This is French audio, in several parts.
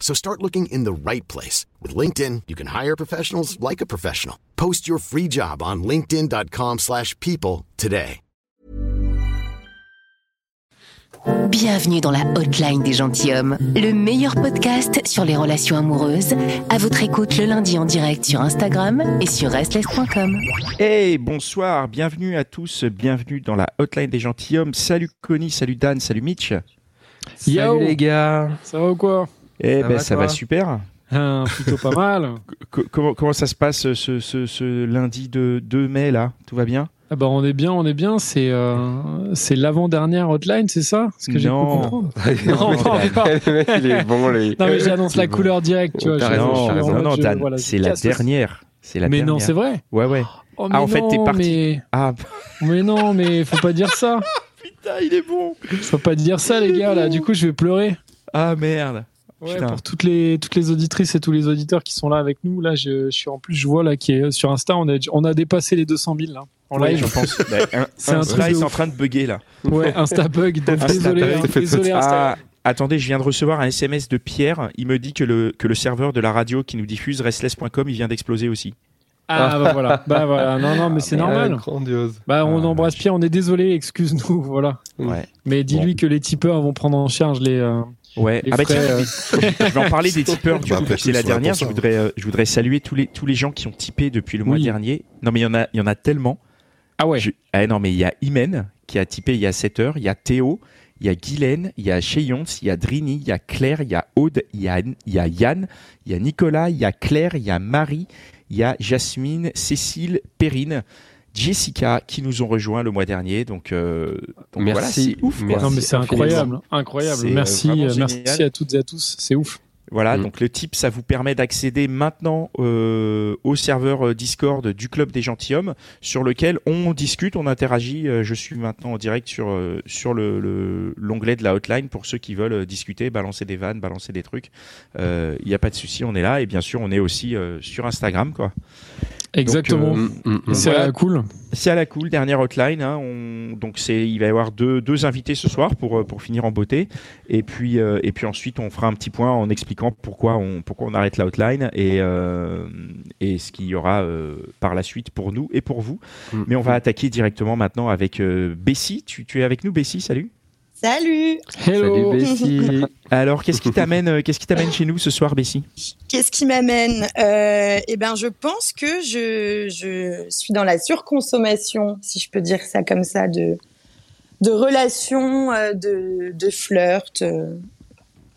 So start looking in the right place. With LinkedIn, you can hire professionals like a professional. Post your free job on linkedin.com/people slash people today. Bienvenue dans la hotline des gentilshommes, le meilleur podcast sur les relations amoureuses. À votre écoute le lundi en direct sur Instagram et sur restless.com. Hey, bonsoir, bienvenue à tous, bienvenue dans la hotline des gentilshommes. Salut Connie, salut Dan, salut Mitch. Salut les gars. Ça va ou quoi? Eh Ça ben va, ça va super. Hein, Plutôt pas mal. Co- comment, comment ça se passe ce, ce- ce lundi de 2 mai là? Tout va bien? Ah bah on est bien, on est bien. C'est euh, c'est l'avant-dernière hotline, c'est ça? Ce que j'ai pu Non. comprendre. Non, non, non. il est bon. Non mais j'annonce la bon. couleur directe, tu vois. Raison, en raison. non, non, Dan, voilà, c'est la dernière. C'est la Mais dernière. non, c'est vrai. Ouais, ouais. Oh, Ah, en mais fait, t'es non, parti. Mais... Ah mais non, mais faut pas dire ça. putain, il est bon. Faut pas dire ça, les gars. Là, du coup, je vais pleurer. Ah merde. Ouais, pour toutes les toutes les auditrices et tous les auditeurs qui sont là avec nous, là, je, je suis en plus, je vois là qui est sur Insta, on a on a dépassé les 200 000 là en Ouais, live. je pense. Bah, C'est un Insta est en train de bugger là. Ouais, Insta bug. Donc Insta désolé, bug. hein, désolé Insta. Ah, attendez, je viens de recevoir un SMS de Pierre. Il me dit que le, que le serveur de la radio qui nous diffuse, restless.com, il vient d'exploser aussi. Ah bah voilà, bah voilà, non non mais c'est normal. Grandiose. Bah on Ah, embrasse Pierre, on est désolé, excuse-nous, voilà. Ouais. Mais dis-lui que les tipeurs vont prendre en charge les. euh, Ouais. Ah bah tiens, euh. je vais en parler des tipeurs. Du Bah, coup, c'est la dernière. Je voudrais, euh, je voudrais saluer tous les tous les gens qui ont tipé depuis le mois Oui. dernier. Non mais il y en a, il y en a tellement. Ah ouais. Je- ah non, mais il y a Imen qui a typé il y a 7 heures, il y a Théo, il y a Guylaine, il y a Cheyons, il y a Drini, il y a Claire, il y a Aude, il y a, il y a Yann, il y a Nicolas, il y a Claire, il y a Marie, il y a Jasmine, Cécile, Perrine, Jessica qui nous ont rejoints le mois dernier. Donc, euh, donc Merci. voilà, c'est ouf. quoi. Non mais c'est incroyable, incroyable. C'est, Merci, euh, merci à toutes et à tous, c'est ouf. Voilà, Mm. donc le tip, ça vous permet d'accéder maintenant euh, au serveur Discord du Club des Gentilhommes, sur lequel on discute, on interagit. Je suis maintenant en direct sur, sur le- le- l'onglet de la hotline pour ceux qui veulent discuter, balancer des vannes, balancer des trucs. Il n'y a pas de souci, on est là. Et bien sûr, on est aussi euh, sur Instagram. quoi. Exactement. Mm, mm, mm. c'est voilà. euh, cool. C'est à la cool, dernière hotline. Hein, on, donc c'est, il va y avoir deux, deux invités ce soir pour, euh, pour finir en beauté. Et puis, euh, et puis ensuite, on fera un petit point en expliquant pourquoi on, pourquoi on arrête la hotline et, euh, et ce qu'il y aura euh, par la suite pour nous et pour vous. Mm. Mais on va attaquer directement maintenant avec euh, Bessie. Tu, tu es avec nous, Bessie? Salut. Salut Hello. Salut Bessie. Alors, qu'est-ce qui t'amène, euh, qu'est-ce qui t'amène chez nous ce soir, Bessie? Qu'est-ce qui m'amène? Euh, Eh ben, je pense que je, je suis dans la surconsommation, si je peux dire ça comme ça, de, de relations, euh, de, de flirt.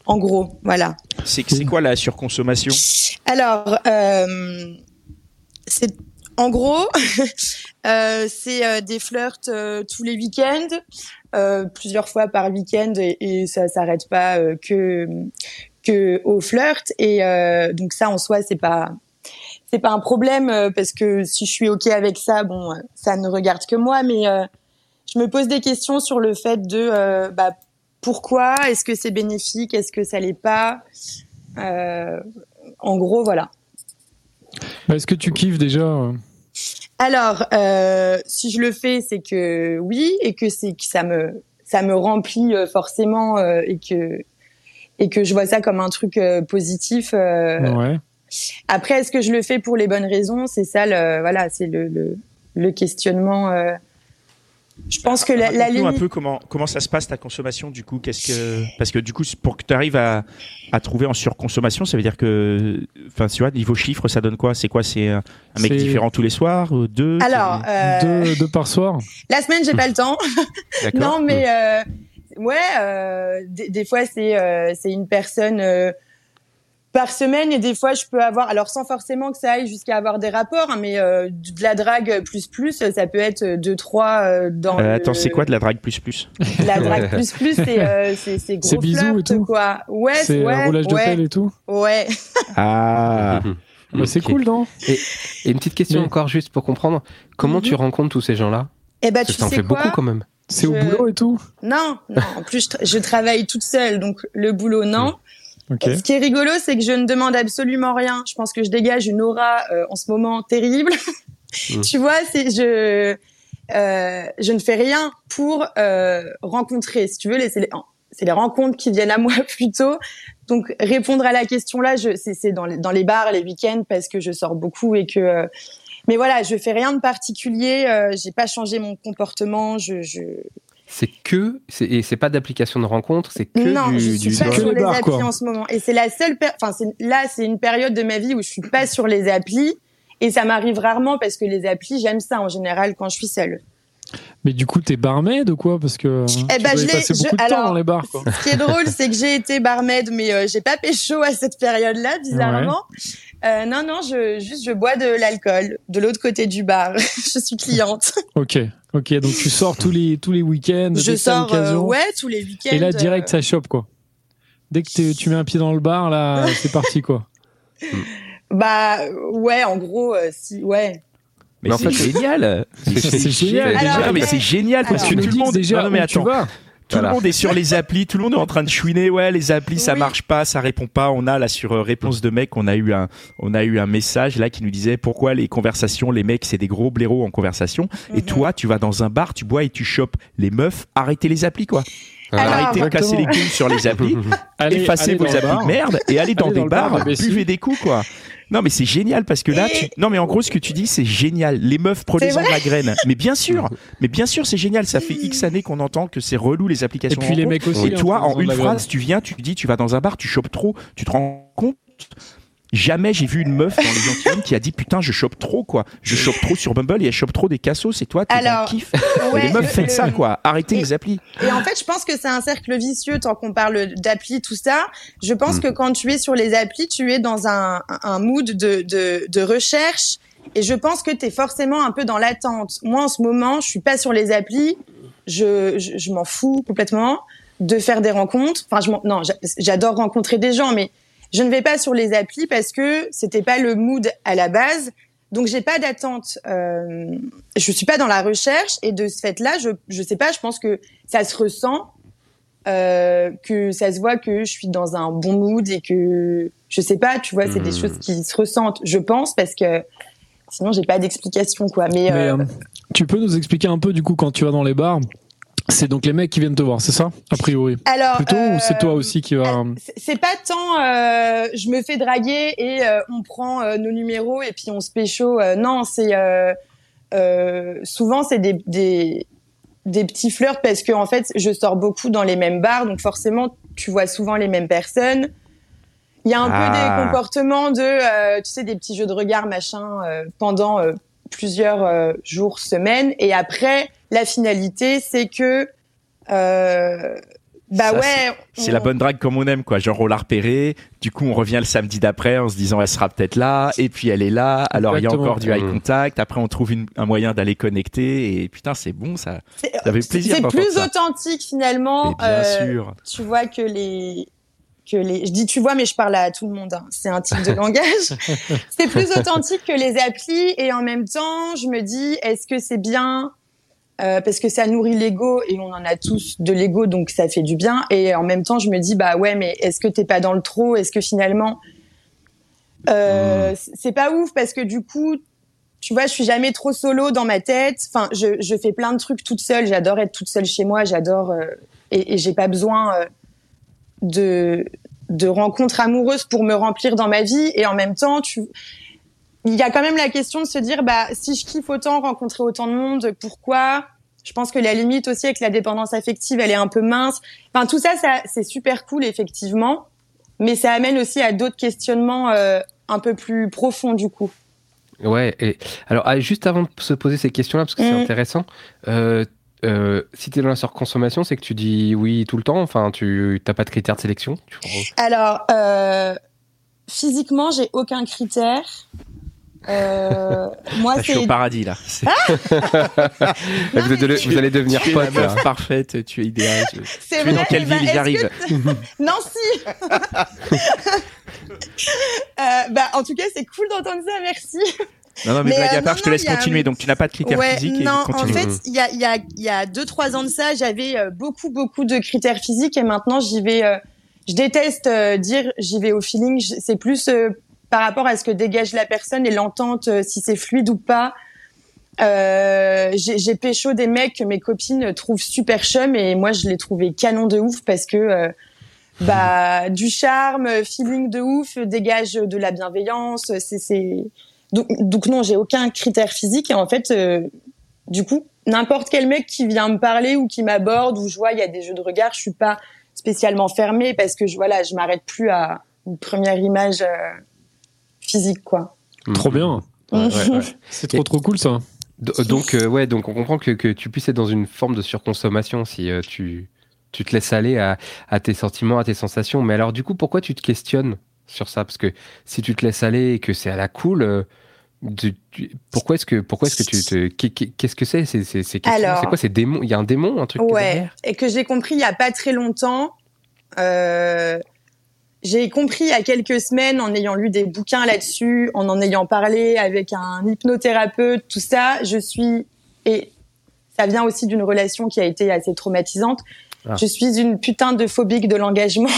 en gros, voilà. C'est, quoi la surconsommation? Alors, euh, c'est en gros, euh, c'est euh, des flirts euh, tous les week-ends, euh, plusieurs fois par week-end, et, et ça s'arrête pas euh, que que au flirt. Et euh, donc ça, en soi, c'est pas c'est pas un problème euh, parce que si je suis ok avec ça, bon, ça ne regarde que moi, mais je me pose des questions sur le fait de bah, pourquoi est-ce que c'est bénéfique, est-ce que ça l'est pas. En gros, voilà. Bah, Est-ce que tu kiffes déjà Alors, euh, si je le fais, c'est que oui, et que c'est que ça me ça me remplit euh, forcément euh, et que et que je vois ça comme un truc euh, positif. euh. Ouais. Après, est-ce que je le fais pour les bonnes raisons? C'est ça, le, voilà, c'est le, le le questionnement. Euh. je pense que la, la limite. un peu comment comment ça se passe ta consommation du coup qu'est-ce que parce que du coup pour que tu arrives à à trouver en surconsommation ça veut dire que enfin tu vois niveau chiffres ça donne quoi? C'est quoi? C'est un, mec différent tous les soirs ou deux? Alors, euh, Deux, deux par soir. la semaine, j'ai pas le temps. D'accord. Non, mais euh, ouais, euh, des, des fois c'est euh, c'est une personne euh, par semaine et des fois je peux avoir, alors sans forcément que ça aille jusqu'à avoir des rapports, hein, mais euh, de la drague plus plus, ça peut être deux trois euh, dans. Euh, le- attends c'est quoi de la drague plus plus? La drague plus plus, c'est euh, c'est c'est gros C'est bisous et tout. quoi. Ouais, C'est ouais, un roulage de ouais, pelle et tout. ouais. ah Bah, c'est cool, non? Et une petite question Mais- encore juste pour comprendre. Comment Mhm. tu rencontres tous ces gens-là? Et bah Parce tu que en sais quoi beaucoup quand même. C'est au boulot et tout Non, non. En plus, je, tra- je travaille toute seule, donc le boulot, non. Ce qui est rigolo, c'est que je ne demande absolument rien. Je pense que je dégage une aura euh, en ce moment terrible. Mm. tu vois, c'est je euh, je ne fais rien pour euh, rencontrer. Si tu veux, c'est les, c'est les rencontres qui viennent à moi plutôt. Donc répondre à la question là, je, c'est, c'est dans, les, dans les bars, les week-ends, parce que je sors beaucoup et que. euh, mais voilà, je fais rien de particulier. Euh, j'ai pas changé mon comportement. Je, je... C'est que, c'est- et c'est pas d'application de rencontre, c'est que non, du, je suis du pas sur les applis quoi. en ce moment. Et c'est la seule, enfin, c'est, là, c'est une période de ma vie où je suis pas sur les applis. Et ça m'arrive rarement parce que les applis, j'aime ça en général quand je suis seule. Mais du coup, t'es barmaid ou quoi? Parce que Eh tu ben, je passer je- de temps alors, dans les bars. Quoi. Ce qui est drôle, c'est que j'ai été barmaid, mais euh, j'ai pas pécho à cette période-là, bizarrement. Euh, non, non, je, juste, je bois de l'alcool de l'autre côté du bar. je suis cliente. Ok, ok. Donc tu sors tous les tous les week-ends. je dès que t'as sors, euh, ouais, tous les week-ends. Et là, direct, euh, ça chope quoi. Dès que tu mets un pied dans le bar, là, c'est parti quoi. Bah, ouais, en gros, euh, si, ouais. mais Mais en c'est fait- génial C'est génial. Alors, mais ouais. c'est génial parce que Tu tout le monde déjà non, non, mais attends vas. Tout Voilà. le monde est sur les applis, tout le monde est en train de chouiner. Ouais, les applis, ça Oui. marche pas, ça répond pas. On a là sur euh, réponse de mec, on a eu un, on a eu un message là qui nous disait pourquoi les conversations, les mecs, c'est des gros blaireaux en conversation. Et Mhm. toi, tu vas dans un bar, tu bois et tu chopes les meufs. Arrêtez les applis quoi. Alors, Arrêtez de casser les couilles sur les applis. Allez, effacez vos applis de merde et allez dans Allez des dans le bar, bars, buvez des coups quoi. Non mais c'est génial parce que là Et- tu non mais en gros ce que tu dis c'est génial. Les meufs prenez-en la graine. Mais bien sûr. Mais bien sûr c'est génial. Ça fait X années qu'on entend que c'est relou les Et applications puis de les mecs aussi. et hein, toi en une phrase tu viens tu dis tu vas dans un bar tu chopes trop tu te rends compte Jamais j'ai vu une meuf dans les gentilshommes qui a dit putain je chope trop quoi je chope trop sur Bumble et elle chope trop des cassos c'est toi t'es dans Alors, le kiff ouais, et les meufs le- faites le- ça quoi arrêtez Et- les applis Et en fait, je pense que c'est un cercle vicieux tant qu'on parle d'appli, tout ça. Je pense Mm. que quand tu es sur les applis, tu es dans un, un mood de, de, de recherche. Et je pense que tu es forcément un peu dans l'attente. Moi, en ce moment, je suis pas sur les applis. Je, je, je m'en fous complètement de faire des rencontres. Enfin, je m'en- non, j'a- j'adore rencontrer des gens, mais je ne vais pas sur les applis parce que c'était pas le mood à la base. Donc j'ai pas d'attente. Euh, je suis pas dans la recherche et de ce fait-là, je je sais pas. Je pense que ça se ressent, euh, que ça se voit que je suis dans un bon mood et que je sais pas. Tu vois, c'est des Mhm. choses qui se ressentent. Je pense parce que sinon j'ai pas d'explication quoi. Mais, Mais euh, euh, tu peux nous expliquer un peu du coup quand tu vas dans les bars C'est donc les mecs qui viennent te voir, c'est ça A priori. alors Plutôt ou c'est toi euh, aussi qui va. C'est- C'est pas tant euh, je me fais draguer et euh, on prend euh, nos numéros et puis on se pécho. Euh, non, c'est euh, euh, souvent c'est des, des des petits flirts parce que en fait je sors beaucoup dans les mêmes bars donc forcément tu vois souvent les mêmes personnes. Il y a un Ah. peu des comportements de euh, tu sais des petits jeux de regard machin euh, pendant euh, plusieurs euh, jours semaines et après la finalité c'est que euh, bah Ça, ouais C'est on- la bonne drague comme on aime, quoi. Genre, on l'a repérée. Du coup, on revient le samedi d'après en se disant, elle sera peut-être là. Et puis, elle est là. Alors, il y a encore du eye Mmh. contact. Après, on trouve une- un moyen d'aller connecter. Et putain, c'est bon, ça. C'est Ça fait plaisir c'est plus ça. authentique finalement. Mais bien euh, sûr. Tu vois que les que les. Je dis tu vois, mais je parle à tout le monde. hein. C'est un type de langage. c'est plus authentique que les applis et en même temps, je me dis est-ce que c'est bien euh, parce que ça nourrit l'ego et on en a tous de l'ego donc ça fait du bien et en même temps je me dis bah ouais mais est-ce que t'es pas dans le trop? Est-ce que finalement euh, c'est pas ouf parce que du coup tu vois, je suis jamais trop solo dans ma tête. Enfin, je, je fais plein de trucs toute seule. J'adore être toute seule chez moi. J'adore euh, et, et j'ai pas besoin euh, de de rencontres amoureuses pour me remplir dans ma vie. Et en même temps, tu il y a quand même la question de se dire bah si je kiffe autant rencontrer autant de monde, pourquoi? Je pense que la limite aussi avec la dépendance affective, elle est un peu mince. Enfin, tout ça, ça c'est super cool, effectivement. Mais ça amène aussi à d'autres questionnements euh, un peu plus profonds, du coup. Ouais, et alors ah, juste avant de se poser ces questions-là, parce que c'est Mhm. intéressant, euh, euh, si tu es dans la surconsommation, c'est que tu dis oui tout le temps, enfin tu n'as pas de critères de sélection tu- Alors, euh, physiquement, j'ai aucun critère. Euh, moi, Ah, je suis au paradis là. C'est- vous, allez- vous allez devenir tu es pote là. parfaite, tu es idéal. Je- Tu es vrai. dans quelle ben, ville j'arrive que Nancy. euh, bah, en tout cas, c'est cool d'entendre ça. Merci. Non, non, mais, Mais, blague euh, à part, non, je te laisse continuer. Donc, tu n'as pas de critères ouais, physiques non, et en fait, il y a, y, a, y a deux, trois ans de ça, j'avais euh, beaucoup, beaucoup de critères physiques et maintenant, j'y vais. euh, je déteste dire j'y vais au feeling. C'est plus par rapport à ce que dégage la personne et l'entente, euh, si c'est fluide ou pas. Euh, j'ai pécho des mecs que mes copines trouvent super chum et moi je les trouvais canon de ouf parce que euh, bah du charme, feeling de ouf, dégage de la bienveillance. C'est c'est donc, donc non, j'ai aucun critère physique et en fait, euh, du coup, n'importe quel mec qui vient me parler ou qui m'aborde ou je vois il y a des jeux de regard, je suis pas spécialement fermée parce que je voilà, je m'arrête plus à une première image euh, physique quoi. Trop bien. Ouais, ouais, ouais. C'est trop trop cool ça. Do- Donc, euh, ouais, donc on comprend que, que tu puisses être dans une forme de surconsommation si euh, tu, tu te laisses aller à, à tes sentiments, à tes sensations. Mais alors, du coup, pourquoi tu te questionnes sur ça? Parce que si tu te laisses aller et que c'est à la cool, euh, tu- tu- pourquoi est-ce que, pourquoi est-ce que tu te. qu'est- qu'est- Qu'est-ce que c'est? C'est ces questions Alors- C'est quoi? Ces démons Il y a un démon, un truc Ouais, derrière? et que j'ai compris il y a pas très longtemps. Euh, j'ai compris il y a quelques semaines en ayant lu des bouquins là-dessus, en en ayant parlé avec un hypnothérapeute, tout ça. Je suis et ça vient aussi d'une relation qui a été assez traumatisante. Ah. Je suis une putain de phobique de l'engagement.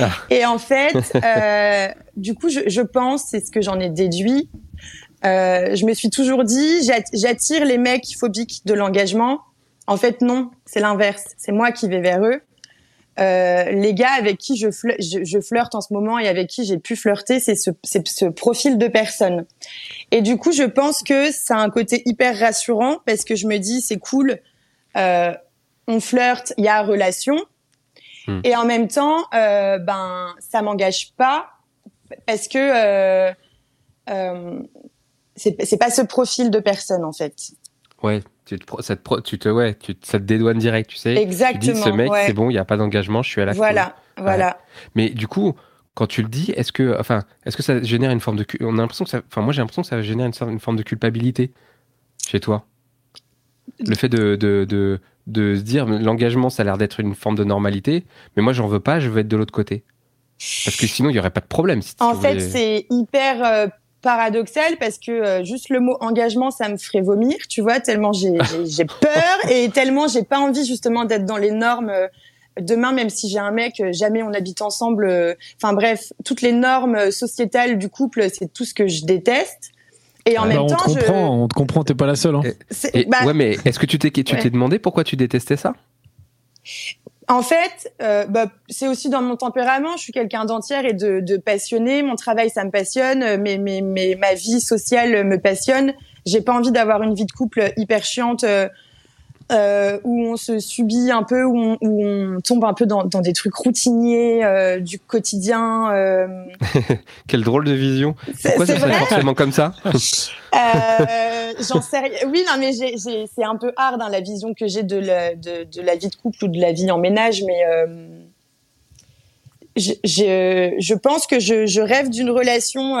Ah. Et en fait, euh, du coup, je, je pense, c'est ce que j'en ai déduit. Euh, je me suis toujours dit, j'at- j'attire les mecs phobiques de l'engagement. En fait, non, c'est l'inverse. C'est moi qui vais vers eux. Euh, les gars avec qui je, fleu- je, je flirte en ce moment et avec qui j'ai pu flirter, c'est ce, ce profil de personne. Et du coup, je pense que ça a un côté hyper rassurant parce que je me dis, c'est cool, euh, on flirte, il y a relation. Hmm. Et en même temps, euh, ben, ça m'engage pas parce que euh, euh, c'est pas ce profil de personne en fait. Ouais, tu te, ça te, tu te, ouais, tu, ça te dédouane direct, tu sais. Tu Exactement. dis, ce mec, ouais. c'est bon, il n'y a pas d'engagement, je suis à la. Voilà, voilà. Mais du coup, quand tu le dis, est-ce que, enfin, est-ce que ça génère une forme de, on a l'impression que ça, enfin, moi j'ai l'impression que ça génère une, une forme de culpabilité chez toi. Le fait de, de, de, de se dire, l'engagement, ça a l'air d'être une forme de normalité, mais moi j'en veux pas, je veux être de l'autre côté. Parce que sinon, il y aurait pas de problème. Si tu En fait, voulais- c'est hyper euh, paradoxal parce que euh, juste le mot engagement, ça me ferait vomir, tu vois, tellement j'ai peur et tellement j'ai pas envie justement d'être dans les normes. euh, Demain, même si j'ai un mec, euh, jamais on habite ensemble. euh, Enfin bref, toutes les normes sociétales du couple, c'est tout ce que je déteste. Et en Ah, Bah, même on te temps, comprend, on te comprend, t'es pas la seule. hein. Et- bah, ouais, mais est-ce que tu t'es, tu t'es demandé pourquoi tu détestais ça? En fait, euh, bah, c'est aussi dans mon tempérament. Je suis quelqu'un d'entière et de, de passionné. Mon travail, ça me passionne. Mais, mais, mais ma vie sociale me passionne. J'ai pas envie d'avoir une vie de couple hyper chiante euh, euh, où on se subit un peu, où on, où on tombe un peu dans, dans des trucs routiniers euh, du quotidien. euh. Quelle drôle de vision. Pourquoi ça serait forcément comme ça Euh, J'en sais rien. Oui, non, mais c'est un peu hard hein, la vision que j'ai de la, de, de la vie de couple ou de la vie en ménage, mais je, je, je pense que je, je rêve d'une relation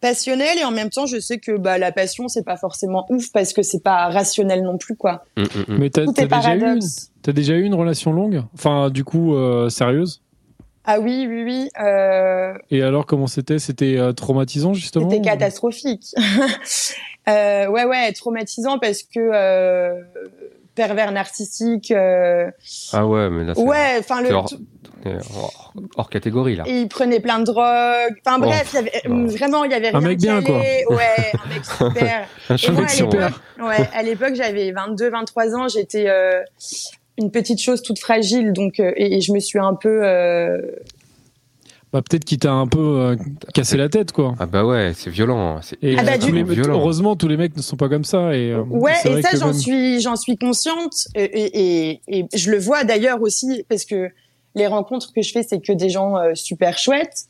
passionnelle et en même temps, je sais que bah, la passion c'est pas forcément ouf parce que c'est pas rationnel non plus, quoi. Hum, hum, hum. Mais t'as déjà eu une, déjà eu une relation longue, enfin du coup euh, sérieuse? Ah oui, oui, oui. Euh, Et alors comment c'était? C'était euh, traumatisant justement C'était ou- catastrophique. euh, ouais, ouais, traumatisant parce que euh, pervers narcissique. euh, Ah ouais, mais là, c'est ouais, enfin le. hors, hors- hors catégorie là. Et il prenait plein de drogues. Enfin Oh, bref, il y avait non. vraiment, il y avait Un rien mec qui bien, quoi. Ouais, un mec super. Un Et moi, à ouais, à l'époque, j'avais 22, 23 ans, j'étais euh, une petite chose toute fragile, donc euh, et, et je me suis un peu. euh, Bah, peut-être qu'il t'a un peu euh, cassé la tête, quoi. Ah bah ouais, c'est violent. c'est Et Ah bah, tous du- les- violent. heureusement, tous les mecs ne sont pas comme ça. Et, euh, Ouais, et ça, j'en même- suis, j'en suis consciente. Et, et, et, et je le vois d'ailleurs aussi, parce que les rencontres que je fais, c'est que des gens euh, super chouettes.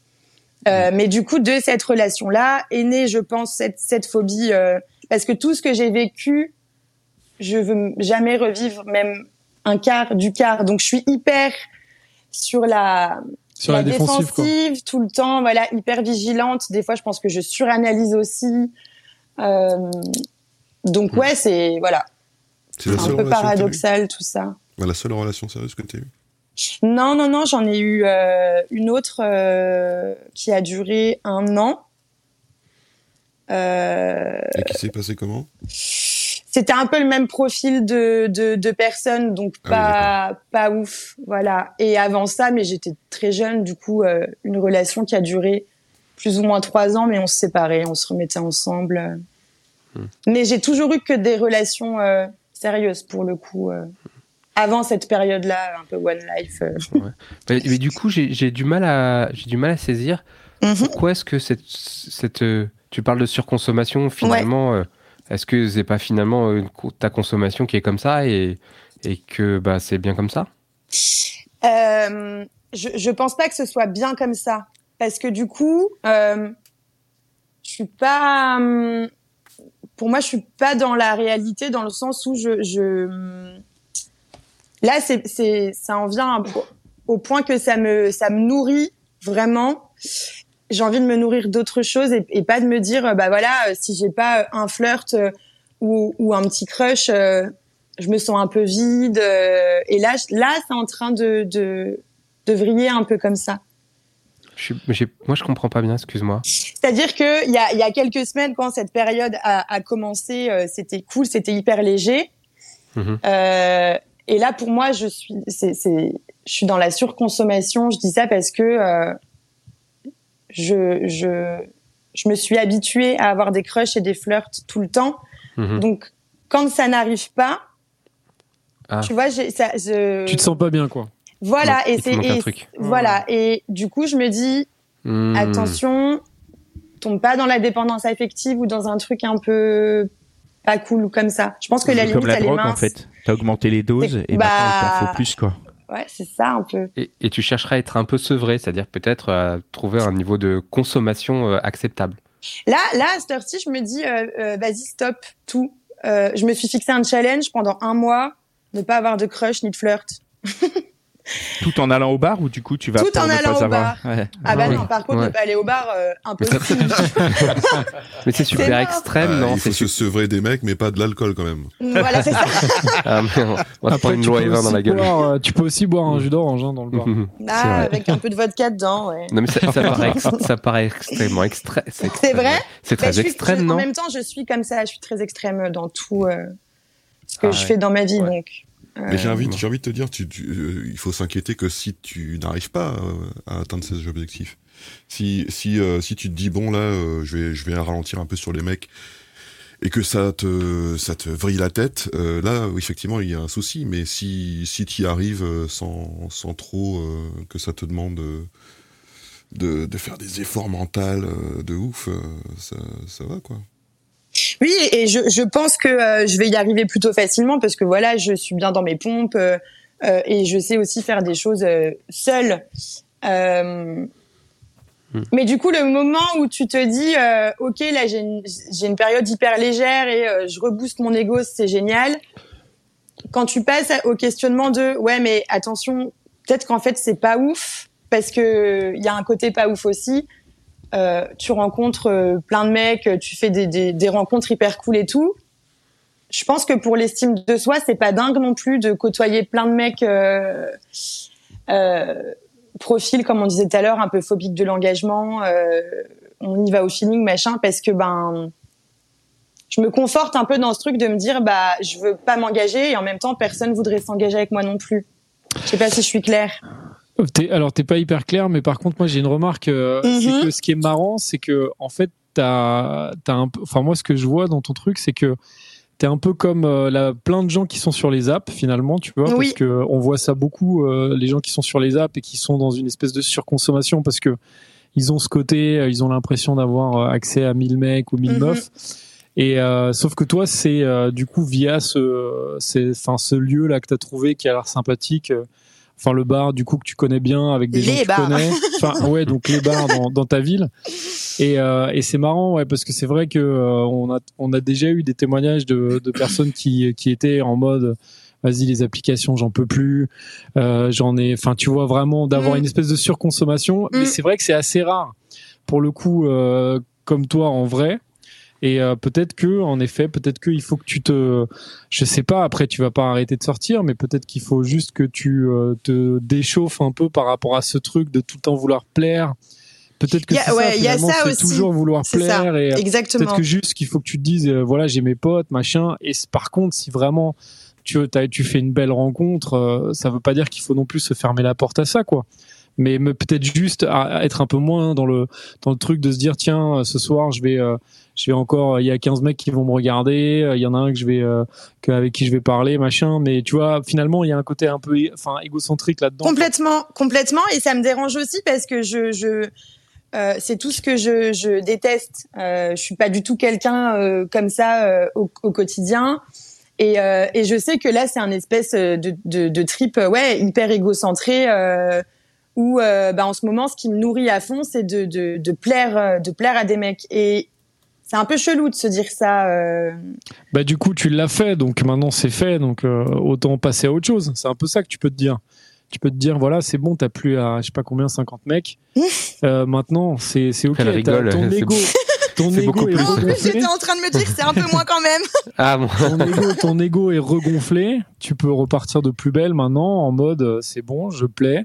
Euh, Mais du coup, de cette relation-là est née, je pense, cette, cette phobie. euh, parce que tout ce que j'ai vécu, je veux jamais revivre même un quart du quart. Donc, je suis hyper sur la, sur la, défensive, quoi. défensive tout le temps, voilà, hyper vigilante. Des fois, je pense que je suranalyse aussi. Euh, donc ouais, c'est voilà, C'est la un peu paradoxal tout ça. Ouais, La seule relation sérieuse que tu as eue Non, non, non, j'en ai eu euh, une autre euh, qui a duré un an. Euh, Et qui s'est passé comment? C'était un peu le même profil de, de, de personnes, donc Ah oui, pas, pas ouf, voilà. Et avant ça, mais j'étais très jeune, du coup, euh, une relation qui a duré plus ou moins trois ans, mais on se séparait, on se remettait ensemble. Hmm. Mais j'ai toujours eu que des relations euh, sérieuses pour le coup. euh, avant cette période-là, un peu one life. Mais, mais du coup, j'ai du mal à j'ai du mal à saisir Mhm. pourquoi est-ce que cette cette tu parles de surconsommation finalement est-ce que c'est pas finalement euh, ta consommation qui est comme ça et que bah c'est bien comme ça? Euh, je, pense pas que ce soit bien comme ça, parce que du coup, euh, je suis pas. hum, Pour moi, je suis pas dans la réalité, dans le sens où je. je là, ça en vient au point que ça me, ça me nourrit vraiment. J'ai envie de me nourrir d'autres choses et, et pas de me dire, euh, bah voilà, euh, si j'ai pas euh, un flirt ou, ou un petit crush. je me sens un peu vide et là là c'est en train de, de de vriller un peu comme ça. je suis, moi je comprends pas bien excuse-moi C'est-à-dire que il y a il y a quelques semaines quand cette période a, a commencé, euh, c'était cool, c'était hyper léger. Mhm. Euh, et là pour moi je suis c'est c'est je suis dans la surconsommation. Je dis ça parce que euh, je je je me suis habituée à avoir des crushs et des flirts tout le temps. Mhm. Donc quand ça n'arrive pas, Ah. tu vois, j'ai ça je Tu te sens pas bien, quoi. Voilà, Ouais, et c'est voilà, et du coup je me dis Hmm. attention, tombe pas dans la dépendance affective ou dans un truc un peu pas cool ou comme ça. Je pense que la limite comme la elle est mince. en fait. T'as augmenté les doses et bah- maintenant il faut plus quoi. Ouais, c'est ça un peu. et, et tu chercherais à être un peu sevré c'est-à-dire peut-être à trouver un niveau de consommation euh, acceptable Là, là, à cette heure-ci, je me dis euh, euh, vas-y stop tout. Je me suis fixé un challenge pendant un mois, ne pas avoir de crush ni de flirt. Tout en allant au bar ou du coup tu vas Tout en allant pas au avoir Ouais. Ah bah oui. non, par contre Ouais. ne pas aller au bar, euh, impossible. mais c'est super extrême Ah, non Il faut c'est se sevrer des mecs, mais pas de l'alcool quand même. voilà, c'est ça. ah, on va se prendre une loi dans la gueule boire, euh, tu peux aussi boire un jus d'orange hein, dans le bar. Ah, avec un peu de vodka dedans, ouais. Non mais ça, ça paraît, ça paraît extrêmement extrême. C'est vrai? C'est Bah, très suis- extrême, je- En non? même temps, je suis comme ça, je suis très extrême dans tout euh, ce que Ah je ouais. fais dans ma vie, donc. Euh, Mais j'ai envie, bon. j'ai envie de te dire, tu, tu, euh, il faut s'inquiéter que si tu n'arrives pas euh, à atteindre ces objectifs, si si euh, si tu te dis bon là, euh, je vais je vais ralentir un peu sur les mecs et que ça te ça te vrille la tête, euh, là effectivement il y a un souci. Mais si si tu y arrives euh, sans sans trop euh, que ça te demande euh, de de faire des efforts mentaux euh, de ouf, euh, ça ça va quoi. Oui, et je, je pense que euh, je vais y arriver plutôt facilement parce que voilà, je suis bien dans mes pompes euh, euh, et je sais aussi faire des choses euh, seule. Euh, Hmm. Mais du coup, le moment où tu te dis, euh, ok, là j'ai une, j'ai une période hyper légère et euh, je rebooste mon ego, c'est génial. Quand tu passes au questionnement de, ouais, mais attention, peut-être qu'en fait c'est pas ouf parce que il y a un côté pas ouf aussi. Euh, tu rencontres euh, plein de mecs, tu fais des, des, des rencontres hyper cool et tout. Je pense que pour l'estime de soi, c'est pas dingue non plus de côtoyer plein de mecs euh, euh, profil, comme on disait tout à l'heure, un peu phobique de l'engagement. euh, on y va au feeling, machin, parce que ben, je me conforte un peu dans ce truc de me dire, bah, je veux pas m'engager et en même temps, personne voudrait s'engager avec moi non plus. Je sais pas si je suis claire. T'es- alors t'es pas hyper clair, mais par contre moi j'ai une remarque. euh, Mhm. C'est que ce qui est marrant, c'est que en fait t'as, t'as un peu. Enfin moi ce que je vois dans ton truc, c'est que t'es un peu comme euh, la, plein de gens qui sont sur les apps finalement, tu vois, Oui. parce que on voit ça beaucoup, euh, les gens qui sont sur les apps et qui sont dans une espèce de surconsommation parce que ils ont ce côté, euh, ils ont l'impression d'avoir euh, accès à 1000 mecs ou 1000 Mhm. meufs. Et euh, sauf que toi, c'est euh, du coup via ce, c'est, enfin ce lieu là que t'as trouvé qui a l'air sympathique. euh, Enfin le bar du coup que tu connais bien avec des Les gens que tu connais. Enfin ouais donc les bars dans, dans ta ville. Et, euh, et c'est marrant ouais parce que c'est vrai que euh, on a on a déjà eu des témoignages de, de personnes qui qui étaient en mode vas-y les applications j'en peux plus euh, j'en ai enfin tu vois vraiment d'avoir Mm. une espèce de surconsommation mais Mm. c'est vrai que c'est assez rare pour le coup euh, comme toi en vrai et euh, peut-être que en effet peut-être qu'il faut que tu te je sais pas après tu vas pas arrêter de sortir mais peut-être qu'il faut juste que tu euh, te déchauffes un peu par rapport à ce truc de tout le temps vouloir plaire peut-être que c'est ça, ouais, y a finalement, ça c'est aussi. toujours vouloir ça. plaire et euh, Exactement. Peut-être que juste qu'il faut que tu te dises, euh, voilà, j'ai mes potes, machin. Et par contre, si vraiment tu, tu fais une belle rencontre, euh, ça veut pas dire qu'il faut non plus se fermer la porte à ça, quoi. Mais, peut-être juste à, être un peu moins dans le dans le truc de se dire, tiens, euh, ce soir, je vais euh, je vais encore, il y a 15 mecs qui vont me regarder, euh, il y en a un que je vais euh, avec qui je vais parler, machin. Mais tu vois, finalement, il y a un côté un peu, enfin, égocentrique là-dedans. Complètement, complètement. Et ça me dérange aussi parce que je, je euh, c'est tout ce que je, je déteste. Euh, je suis pas du tout quelqu'un euh, comme ça euh, au, quotidien. Et, euh, et je sais que là, c'est un espèce euh, de, de, trip, euh, ouais, hyper égocentré. Euh, où, euh, bah, en ce moment, ce qui me nourrit à fond, c'est de, de, plaire, euh, de plaire à des mecs. Et c'est un peu chelou de se dire ça. Euh... Bah du coup tu l'as fait, donc maintenant c'est fait, donc euh, autant passer à autre chose. C'est un peu ça que tu peux te dire. Tu peux te dire voilà c'est bon, t'as plus à je sais pas combien 50 mecs. Euh, maintenant c'est c'est ok. Elle rigole, ton ego, ton c'est ego beaucoup est plus. En plus, regonflé. j'étais en train de me dire que c'est un peu moins quand même. Ah bon. Ton ego, ton ego est regonflé. Tu peux repartir de plus belle maintenant en mode c'est bon, je plais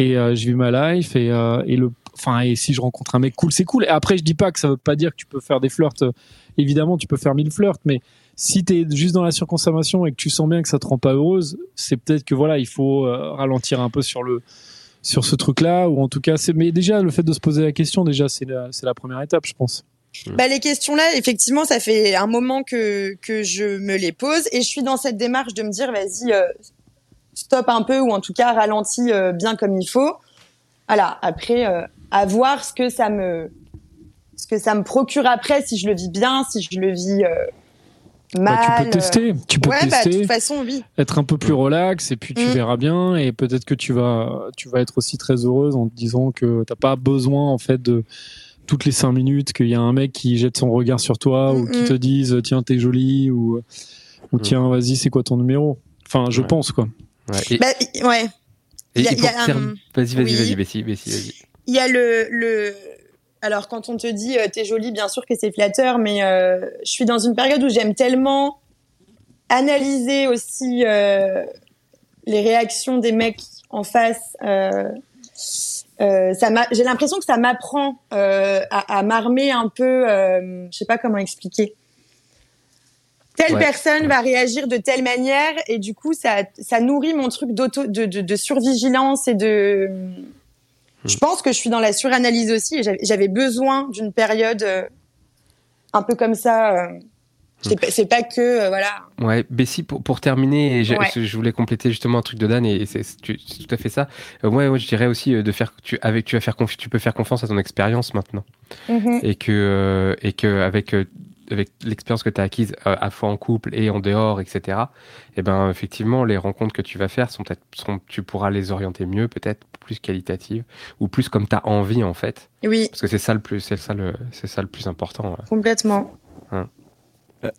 et euh, je vis ma life et, euh, et le enfin et si je rencontre un mec cool c'est cool et après je dis pas que ça veut pas dire que tu peux faire des flirts euh, évidemment tu peux faire mille flirts mais si t'es juste dans la surconsommation et que tu sens bien que ça te rend pas heureuse c'est peut-être que voilà il faut euh, ralentir un peu sur le sur ce truc là ou en tout cas c'est mais déjà le fait de se poser la question déjà c'est la c'est la première étape je pense Bah, les questions là, effectivement, ça fait un moment que, que je me les pose et je suis dans cette démarche de me dire, vas-y, euh, stop un peu ou en tout cas ralentis euh, bien comme il faut. Voilà. Après, euh, à voir ce que ça me, ce que ça me procure après, si je le vis bien, si je le vis euh, mal. Bah, tu peux euh, tester tu peux Ouais, bah, de tester toute façon, oui. être un peu plus relax et puis tu Mm. verras bien et peut-être que tu vas tu vas être aussi très heureuse en te disant que t'as pas besoin en fait de toutes les cinq minutes qu'il y a un mec qui jette son regard sur toi ou Mm, qui mm. te dise tiens t'es jolie ou ou Mm. tiens vas-y c'est quoi ton numéro? Enfin je Ouais. pense quoi Ouais. Et, Bah, y- ouais. et- et pour un- Vas-y, vas-y, oui. vas-y, Bessie, vas-y. Il y a le, le... Alors, quand on te dit euh, t'es jolie, bien sûr que c'est flatteur, mais euh, je suis dans une période où j'aime tellement analyser aussi euh, les réactions des mecs en face. J'ai l'impression que ça m'apprend à, à m'armer un peu. Je sais pas comment expliquer. Telle Ouais. personne va réagir de telle manière et du coup ça, ça nourrit mon truc d'auto de, de, de survigilance et de je pense que je suis dans la suranalyse aussi et j'avais- besoin d'une période euh, un peu comme ça. euh. C'est pas- C'est pas que euh, voilà. Ouais, Bessie, pour, pour terminer, et Ouais. je voulais compléter justement un truc de Dan, et c'est tout à fait ça. Euh, ouais, ouais, je dirais aussi euh, de faire, tu, avec, tu vas faire tu peux faire confiance à ton expérience maintenant, et que, euh, et que avec, euh, avec l'expérience que tu as acquise euh, à la fois en couple et en dehors, etc. Et ben, effectivement, les rencontres que tu vas faire sont peut-être, tu pourras les orienter mieux, peut-être plus qualitatives, ou plus comme tu as envie en fait, Oui, parce que c'est ça le plus, c'est ça le, c'est ça le plus important. ouais. complètement.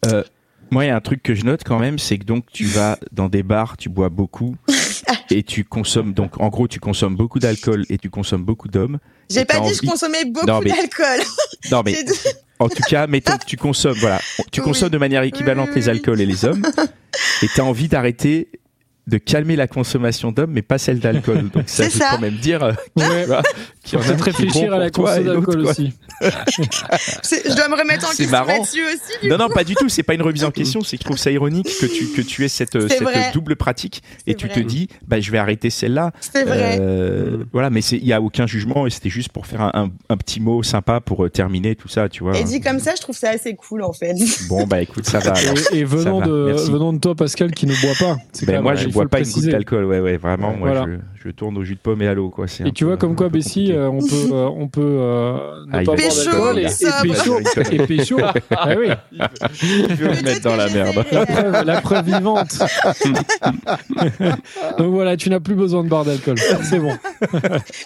Euh, moi, il y a un truc que je note quand même, c'est que donc tu vas dans des bars, tu bois beaucoup et tu consommes. Donc, en gros, tu consommes beaucoup d'alcool et tu consommes beaucoup d'hommes. J'ai pas dit que je consommais beaucoup mais- d'alcool. Non, mais en tout cas, mettons que tu consommes. Voilà, tu Oui. consommes de manière équivalente Oui, oui, les alcools et les hommes, et t'as envie d'arrêter de calmer la consommation d'hommes, mais pas celle d'alcool. Donc ça veut ça. quand même dire euh, Ouais. qu'il y en a réfléchir bon à la pour toi et conso l'autre, d'alcool quoi. aussi. Je dois me remettre en C'est question marrant. là-dessus aussi. Du Non, coup. non, pas du tout. C'est pas une remise en question. C'est que je trouve ça ironique que tu que tu aies cette, cette double pratique et tu vrai. te dis, bah je vais arrêter celle-là. C'est vrai. Euh, Voilà, mais il y a aucun jugement et c'était juste pour faire un, un, un petit mot sympa pour euh, terminer tout ça, tu vois. Et dit comme ça, je trouve ça assez cool en fait. Bon bah écoute, ça va. alors. Et, et venant, va, de, venant de toi, Pascal, qui ne boit pas. C'est Ben moi je il faut bois le pas une goutte d'alcool, ouais ouais, vraiment. Moi Voilà. je, je tourne au jus de pomme et à l'eau quoi. c'est Et tu peu- vois, comme quoi, Bessie, euh, on peut, euh, on peut euh, ne Ah, il pas boire Pécho, d'alcool et, et sobre. pécho. Et pécho. Ah oui, me mettre dans la merde. la preuve, la preuve vivante. Donc voilà, tu n'as plus besoin de boire d'alcool. C'est bon.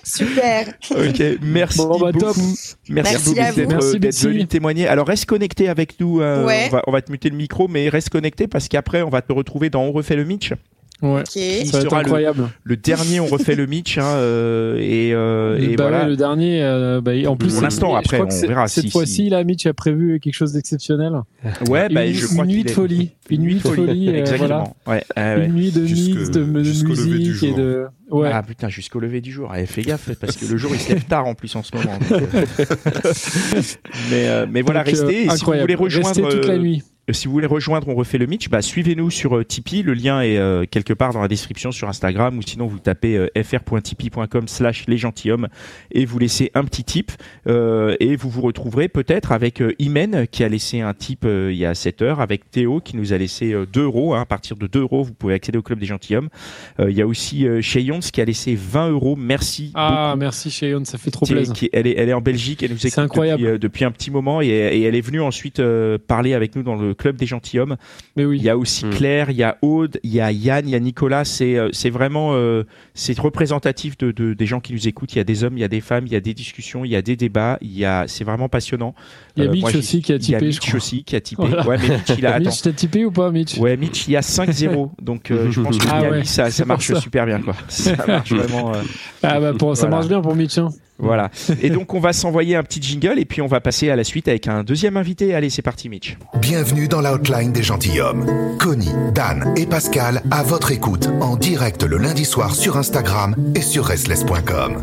Super. Ok, merci Bon, bah, beaucoup. top. Merci, Merci beaucoup à vous. d'être Merci, d'être Bessie. venu témoigner. Alors reste connecté avec nous. euh, Ouais. on, va, on va te muter le micro, mais reste connecté parce qu'après on va te retrouver dans On refait le Mitch. Ouais. Ok. Ça va être sera le- incroyable. Le dernier On refait le Mitch. hein, euh, et euh, et Bah voilà. ouais, le dernier, euh, bah, en plus, Pour l'instant, après, on verra Cette si- fois-ci, si- là, Mitch a prévu quelque chose d'exceptionnel. Ouais, bah, une, je une crois nuit de folie. Une nuit de folie. euh, voilà. Exactement. Ouais. Une nuit de mix, de, de jusqu'au lever du musique et jour. de. Ouais. Ah putain, jusqu'au lever du jour. Allez, fais gaffe parce que le jour il se lève tard en plus en ce moment. donc, euh. mais euh, mais voilà, Donc, restez. Si vous voulez rejoindre, Restez toute la nuit. Si vous voulez rejoindre, on refait le Mitch. Bah suivez-nous sur euh, Tipeee. Le lien est euh, quelque part dans la description sur Instagram ou sinon vous tapez euh, fr.tipeee.com/slash les gentilshommes et vous laissez un petit tip euh, et vous vous retrouverez peut-être avec euh, Imen qui a laissé un tip euh, il y a 7 heures, avec Théo qui nous a laissé euh, 2 euros. hein. à partir de 2 euros, vous pouvez accéder au club des gentilshommes. Euh, il y a aussi euh, Cheyons qui a laissé 20 euros. Merci. Ah, beaucoup. merci Cheyenne, ça fait trop plaisir. qui elle, est, elle est en Belgique, elle nous écoute incroyable. Depuis, euh, depuis un petit moment et, et elle est venue ensuite euh, parler avec nous dans le club des gentilshommes. Mais oui. Il y a aussi Mm. Claire, il y a Aude, il y a Yann, il y a Nicolas. C'est euh, c'est vraiment euh, c'est représentatif de, de- des gens qui nous écoutent. Il y a des hommes, il y a des femmes, il y a des discussions, il y a des débats. Il y a c'est vraiment passionnant. Il y a Euh, Mitch moi, aussi qui a Il y a typé, je Mitch crois. aussi qui a typé. Voilà. Ouais, mais Mitch il a. Mitch, t'as typé ou pas, Mitch Ouais, Mitch, il y a 5-0. Donc, euh, je pense que Ah ouais, ça, ça marche ça. super bien, quoi. Ça marche vraiment. euh, Ah bah pour, ça marche bien pour Mitch. Hein. Voilà. Et donc, on va s'envoyer un petit jingle et puis on va passer à la suite avec un deuxième invité. Allez, c'est parti, Mitch. Bienvenue dans l'outline des gentilshommes. Connie, Dan et Pascal à votre écoute en direct le lundi soir sur Instagram et sur restless.com.